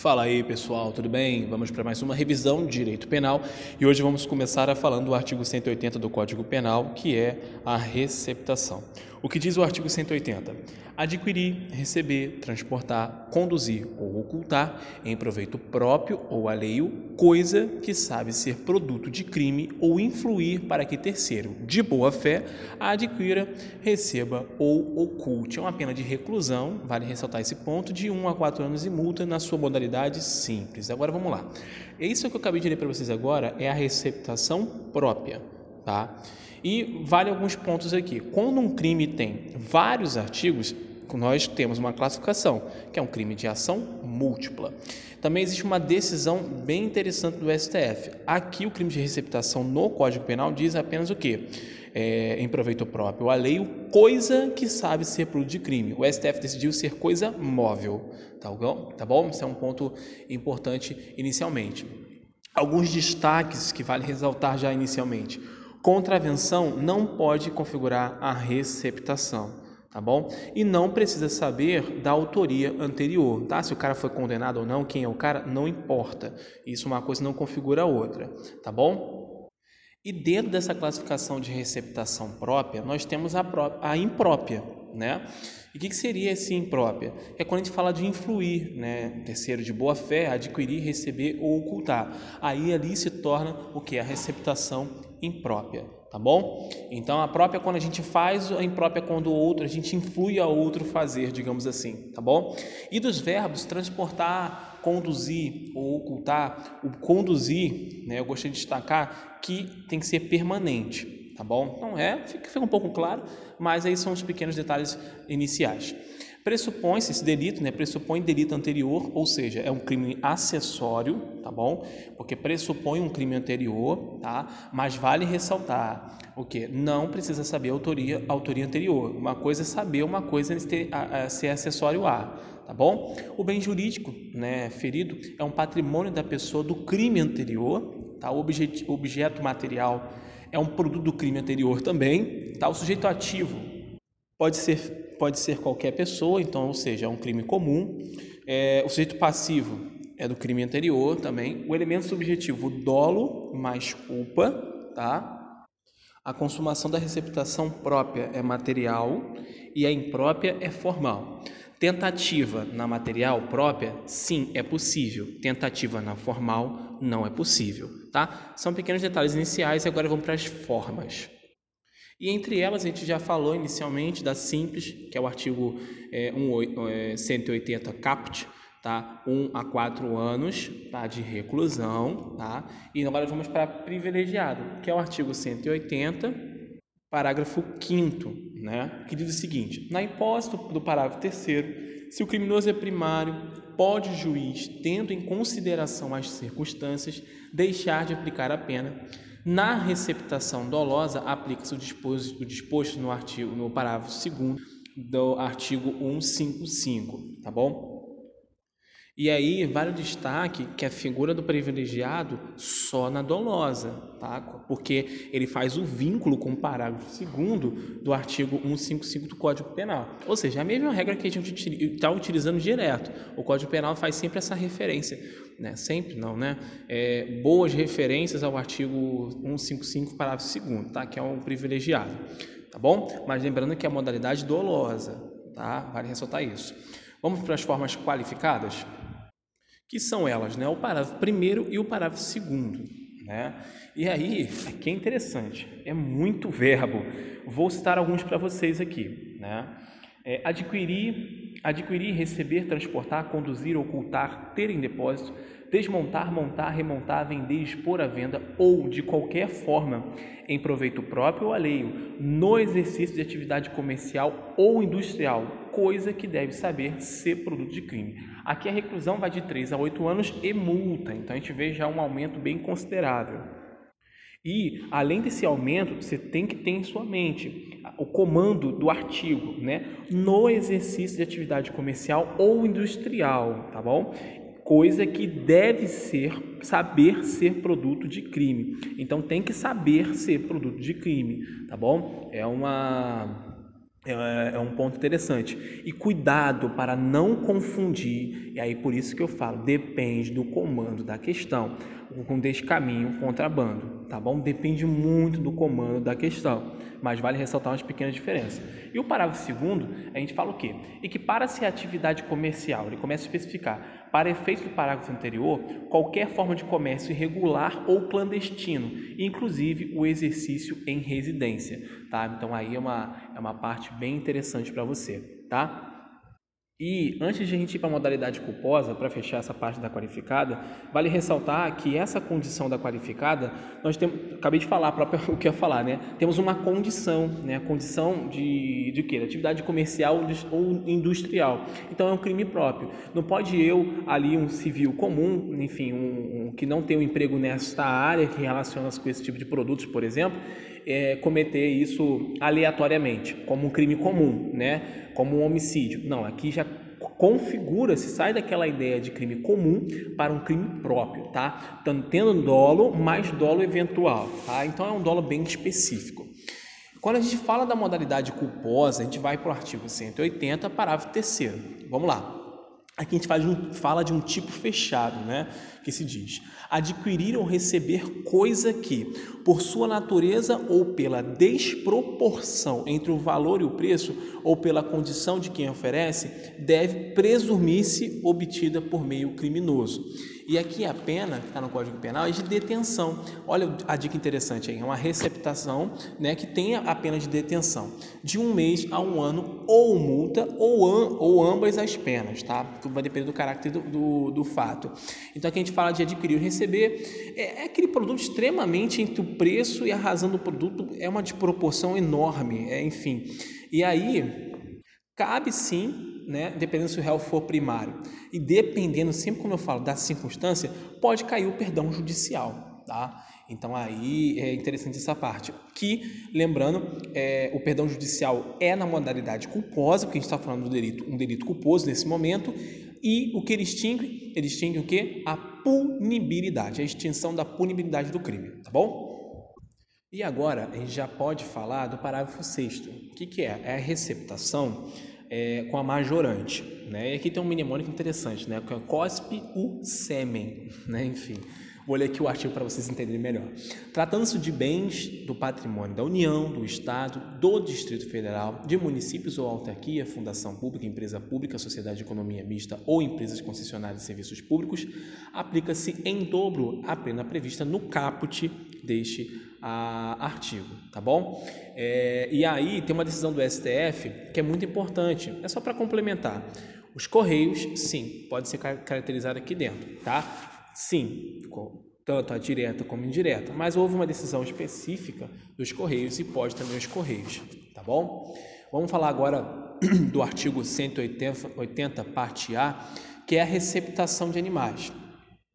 Fala aí pessoal, tudo bem? Vamos para mais uma revisão de direito penal e hoje vamos começar a falando do artigo 180 do Código Penal, que é a receptação. O que diz o artigo 180? Adquirir, receber, transportar, conduzir ou ocultar em proveito próprio ou alheio coisa que sabe ser produto de crime ou influir para que terceiro, de boa fé, a adquira, receba ou oculte. É uma pena de reclusão, vale ressaltar esse ponto, de 1 a 4 anos e multa na sua modalidade simples. Agora vamos lá. Isso que eu acabei de ler para vocês agora é a receptação própria, tá? E vale alguns pontos aqui. Quando um crime tem vários artigos, nós temos uma classificação, que é um crime de ação múltipla. Também existe uma decisão bem interessante do STF. Aqui o crime de receptação no Código Penal diz apenas o quê? É, em proveito próprio, alheio, coisa que sabe ser produto de crime. O STF decidiu ser coisa móvel, tá bom? Tá bom? Isso é um ponto importante inicialmente. Alguns destaques que vale ressaltar já inicialmente. Contravenção não pode configurar a receptação tá bom? E não precisa saber da autoria anterior, tá? Se o cara foi condenado ou não, quem é o cara, não importa. Isso uma coisa não configura a outra, tá bom? E dentro dessa classificação de receptação própria, nós temos a, a imprópria, né? E o que, que, seria esse imprópria? É quando a gente fala de influir, né? Terceiro, de boa fé, adquirir, receber ou ocultar. Aí ali se torna o que? A receptação imprópria, tá bom? Então a própria quando a gente faz, a imprópria quando o outro, a gente influi a outro fazer, digamos assim, tá bom? E dos verbos transportar, conduzir ou ocultar, o conduzir, né? Eu gostaria de destacar que tem que ser permanente tá bom? Não é, fica, fica um pouco claro, mas aí são os pequenos detalhes iniciais. Pressupõe-se esse delito, né? Pressupõe delito anterior, ou seja, é um crime acessório, tá bom? Porque pressupõe um crime anterior, tá? Mas vale ressaltar o que não precisa saber a autoria, a autoria anterior. Uma coisa é saber, uma coisa é ser acessório a, tá bom? O bem jurídico, né, ferido, é um patrimônio da pessoa do crime anterior, tá? O objeto, objeto material é um produto do crime anterior também. Tá? O sujeito ativo pode ser, pode ser qualquer pessoa, então, ou seja, é um crime comum. É, o sujeito passivo é do crime anterior também. O elemento subjetivo, dolo mais culpa, tá? A consumação da receptação própria é material e a imprópria é formal. Tentativa na material própria, sim, é possível. Tentativa na formal, não é possível, tá? São pequenos detalhes iniciais e agora vamos para as formas. E entre elas, a gente já falou inicialmente da simples, que é o artigo é, 1, é, 180 CAPT, tá? 1 a 4 anos tá? de reclusão. Tá? E agora vamos para privilegiado, que é o artigo 180, parágrafo 5 né, que diz o seguinte: na hipótese do parágrafo 3, se o criminoso é primário, pode o juiz, tendo em consideração as circunstâncias, deixar de aplicar a pena. Na receptação dolosa, aplica-se o disposto, o disposto no artigo, no parágrafo 2 do artigo 155, tá bom? E aí vale o destaque que a figura do privilegiado só na dolosa, tá? porque ele faz o vínculo com o parágrafo 2 do artigo 155 do Código Penal. Ou seja, a mesma regra que a gente está utilizando direto. O Código Penal faz sempre essa referência. Né? Sempre não, né? É, boas referências ao artigo 155, parágrafo 2 tá? que é um privilegiado. Tá bom? Mas lembrando que é a modalidade dolosa, tá? Vale ressaltar isso. Vamos para as formas qualificadas? Que são elas, né? O parágrafo primeiro e o parágrafo segundo, né? E aí, que é interessante, é muito verbo. Vou citar alguns para vocês aqui, né? É, adquirir, adquirir, receber, transportar, conduzir, ocultar, ter em depósito, desmontar, montar, remontar, vender, expor à venda ou de qualquer forma em proveito próprio ou alheio, no exercício de atividade comercial ou industrial, coisa que deve saber ser produto de crime. Aqui a reclusão vai de 3 a 8 anos e multa, então a gente vê já um aumento bem considerável. E, além desse aumento, você tem que ter em sua mente o comando do artigo, né? No exercício de atividade comercial ou industrial, tá bom? Coisa que deve ser, saber ser produto de crime. Então, tem que saber ser produto de crime, tá bom? É uma é, é um ponto interessante. E cuidado para não confundir, e aí por isso que eu falo, depende do comando da questão, com descaminho, contrabando, tá bom? Depende muito do comando da questão, mas vale ressaltar umas pequenas diferenças. E o parágrafo segundo, a gente fala o quê? Equipara-se a atividade comercial, ele começa a especificar, para efeito do parágrafo anterior, qualquer forma de comércio irregular ou clandestino, inclusive o exercício em residência, tá? Então aí é uma, é uma parte bem interessante para você, tá? E antes de a gente ir para a modalidade culposa, para fechar essa parte da qualificada, vale ressaltar que essa condição da qualificada, nós temos, acabei de falar o que eu ia falar, né? Temos uma condição, né? A condição de, de quê? Atividade comercial ou industrial. Então é um crime próprio. Não pode eu, ali, um civil comum, enfim, um, um que não tem um emprego nesta área, que relaciona-se com esse tipo de produtos, por exemplo, é, cometer isso aleatoriamente, como um crime comum, né? como um homicídio. Não, aqui já configura-se, sai daquela ideia de crime comum para um crime próprio, tá? Então, tendo dolo mais dolo eventual, tá? Então é um dolo bem específico. Quando a gente fala da modalidade culposa, a gente vai para o artigo 180, parágrafo 3 Vamos lá. Aqui a gente fala de, um, fala de um tipo fechado, né? Que se diz: adquirir ou receber coisa que, por sua natureza ou pela desproporção entre o valor e o preço, ou pela condição de quem oferece, deve presumir-se obtida por meio criminoso. E aqui a pena, que está no Código Penal, é de detenção. Olha a dica interessante aí, é uma receptação né, que tenha a pena de detenção de um mês a um ano, ou multa, ou, ou ambas as penas, tá? Vai depender do caráter do, do, do, fato. Então aqui a gente fala de adquirir ou receber, é, é aquele produto extremamente entre o preço e a razão do produto, é uma desproporção enorme, é, enfim. E aí, cabe sim né, dependendo se o réu for primário. E dependendo, sempre como eu falo, da circunstância, pode cair o perdão judicial. Tá? Então aí é interessante essa parte. Que, lembrando, é, o perdão judicial é na modalidade culposa, porque a gente está falando do delito, um delito culposo nesse momento, e o que ele extingue? Ele extingue o que? A punibilidade, a extinção da punibilidade do crime, tá bom? E agora a gente já pode falar do parágrafo 6 O que, que é? É a receptação é, com a majorante. Né? E aqui tem um mnemônico interessante, né? é cospe o sêmen. Né? Enfim, vou ler aqui o artigo para vocês entenderem melhor. Tratando-se de bens do patrimônio da União, do Estado, do Distrito Federal, de municípios ou autarquia, fundação pública, empresa pública, sociedade de economia mista ou empresas concessionárias de serviços públicos, aplica-se em dobro a pena prevista no caput deste a artigo, tá bom? É, e aí tem uma decisão do STF que é muito importante, é só para complementar. Os correios, sim, pode ser caracterizado aqui dentro, tá? Sim, tanto a direta como a indireta, mas houve uma decisão específica dos correios e pode também os correios, tá bom? Vamos falar agora do artigo 180, 80, parte A, que é a receptação de animais.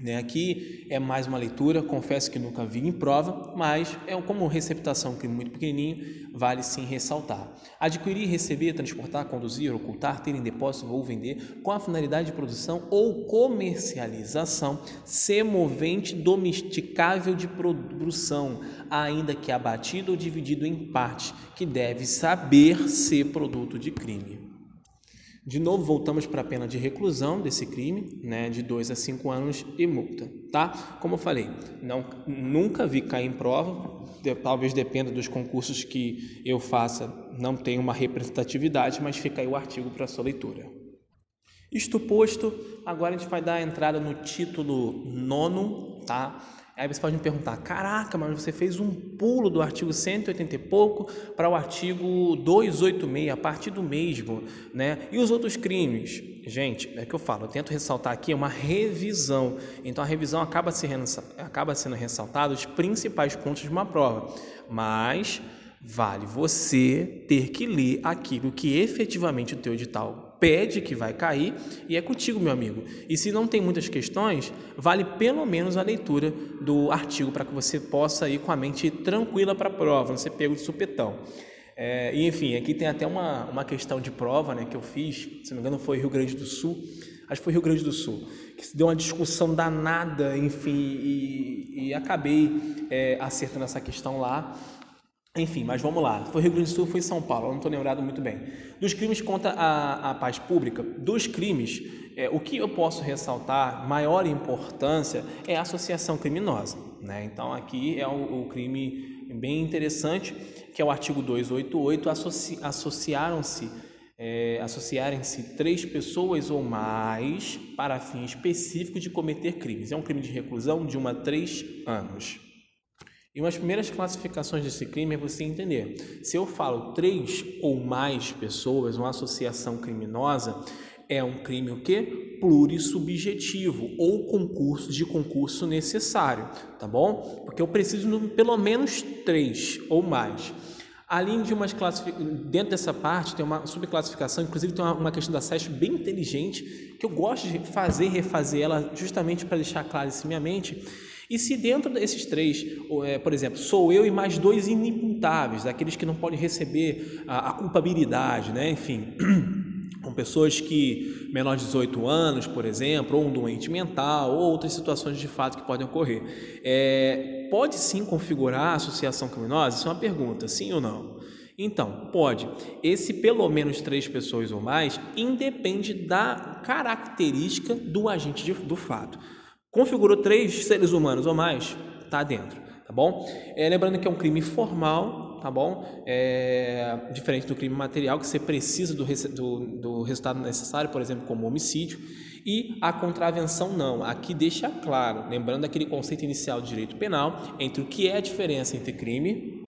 Né? Aqui é mais uma leitura, confesso que nunca vi em prova, mas é como receptação, que muito pequenininho, vale sim ressaltar. Adquirir, receber, transportar, conduzir, ocultar, ter em depósito ou vender com a finalidade de produção ou comercialização semovente domesticável de produção, ainda que abatido ou dividido em partes, que deve saber ser produto de crime. De novo, voltamos para a pena de reclusão desse crime, né, de 2 a 5 anos e multa, tá? Como eu falei, não, nunca vi cair em prova, talvez dependa dos concursos que eu faça, não tem uma representatividade, mas fica aí o artigo para sua leitura. Isto posto, agora a gente vai dar a entrada no título nono, tá? Aí você pode me perguntar: caraca, mas você fez um pulo do artigo 180 e pouco para o artigo 286, a partir do mesmo, né? E os outros crimes? Gente, é que eu falo, eu tento ressaltar aqui uma revisão. Então a revisão acaba, se, acaba sendo ressaltado os principais pontos de uma prova, mas vale você ter que ler aquilo que efetivamente o teu edital pede que vai cair e é contigo, meu amigo. E se não tem muitas questões, vale pelo menos a leitura do artigo para que você possa ir com a mente tranquila para a prova, não ser pego de supetão. É, e enfim, aqui tem até uma, uma questão de prova né, que eu fiz, se não me engano foi Rio Grande do Sul, acho que foi Rio Grande do Sul, que se deu uma discussão danada, enfim, e, e acabei é, acertando essa questão lá enfim, mas vamos lá. Foi Rio Grande do Sul, foi São Paulo, não estou lembrado muito bem. Dos crimes contra a, a paz pública, dos crimes, é, o que eu posso ressaltar, maior importância, é a associação criminosa. Né? Então, aqui é o, o crime bem interessante, que é o artigo 288, associ, associaram-se é, associarem-se três pessoas ou mais para fim específico de cometer crimes. É um crime de reclusão de 1 a 3 anos. E uma das primeiras classificações desse crime é você entender. Se eu falo três ou mais pessoas, uma associação criminosa, é um crime o quê? Plurissubjetivo ou concurso de concurso necessário, tá bom? Porque eu preciso de pelo menos três ou mais. Além de umas classificações, dentro dessa parte tem uma subclassificação, inclusive tem uma, questão da SESP bem inteligente, que eu gosto de fazer e refazer ela justamente para deixar claro isso em minha mente. E se dentro desses três, é, por exemplo, sou eu e mais dois inimputáveis, aqueles que não podem receber a, a culpabilidade, né? enfim, com pessoas que menor de 18 anos, por exemplo, ou um doente mental, ou outras situações de fato que podem ocorrer. É, pode sim configurar a associação criminosa? Isso é uma pergunta, sim ou não? Então, pode. Esse pelo menos três pessoas ou mais independe da característica do agente de, do fato. Configurou três seres humanos ou mais, está dentro, tá bom? É, lembrando que é um crime formal, tá bom? É, diferente do crime material, que você precisa do, do, do resultado necessário, por exemplo, como homicídio, e a contravenção não. Aqui deixa claro, lembrando aquele conceito inicial de direito penal, entre o que é a diferença entre crime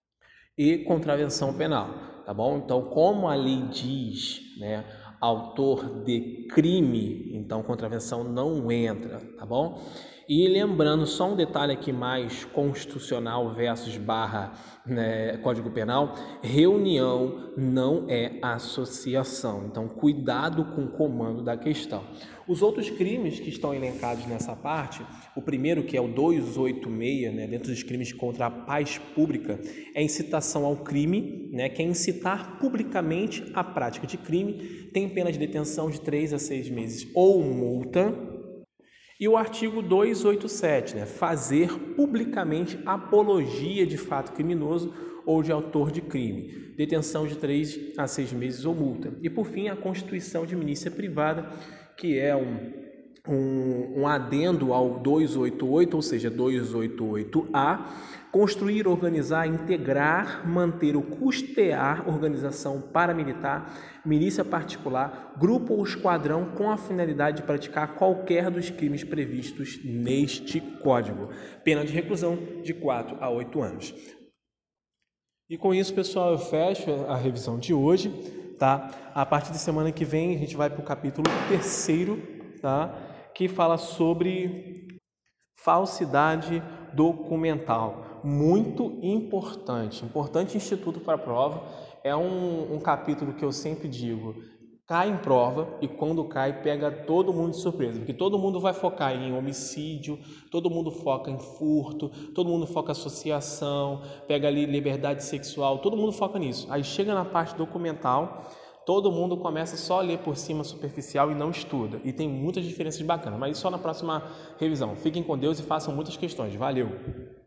e contravenção penal, tá bom? Então, como a lei diz, né, autor de crime, então contravenção não entra, tá bom? E lembrando só um detalhe aqui mais constitucional versus barra né, Código Penal, reunião não é associação. Então, cuidado com o comando da questão. Os outros crimes que estão elencados nessa parte, o primeiro, que é o 286, né, dentro dos crimes contra a paz pública, é incitação ao crime, né, que é incitar publicamente a prática de crime, tem pena de detenção de 3 a 6 meses ou multa e o artigo 287, né, fazer publicamente apologia de fato criminoso ou de autor de crime, detenção de três a seis meses ou multa. E por fim, a constituição de milícia privada, que é um, um, um adendo ao 288, ou seja, 288A, construir, organizar, integrar, manter ou custear organização paramilitar, milícia particular, grupo ou esquadrão com a finalidade de praticar qualquer dos crimes previstos neste Código. Pena de reclusão de 4 a 8 anos. E com isso, pessoal, eu fecho a revisão de hoje, tá? A partir de semana que vem, a gente vai para o capítulo terceiro, tá? Que fala sobre falsidade documental. Muito importante, importante instituto para a prova. É um, um capítulo que eu sempre digo, cai em prova e quando cai pega todo mundo de surpresa, porque todo mundo vai focar em homicídio, todo mundo foca em furto, todo mundo foca em associação, pega ali liberdade sexual, todo mundo foca nisso. Aí chega na parte documental, todo mundo começa só a ler por cima superficial e não estuda. E tem muitas diferenças bacanas, mas só na próxima revisão. Fiquem com Deus e façam muitas questões. Valeu!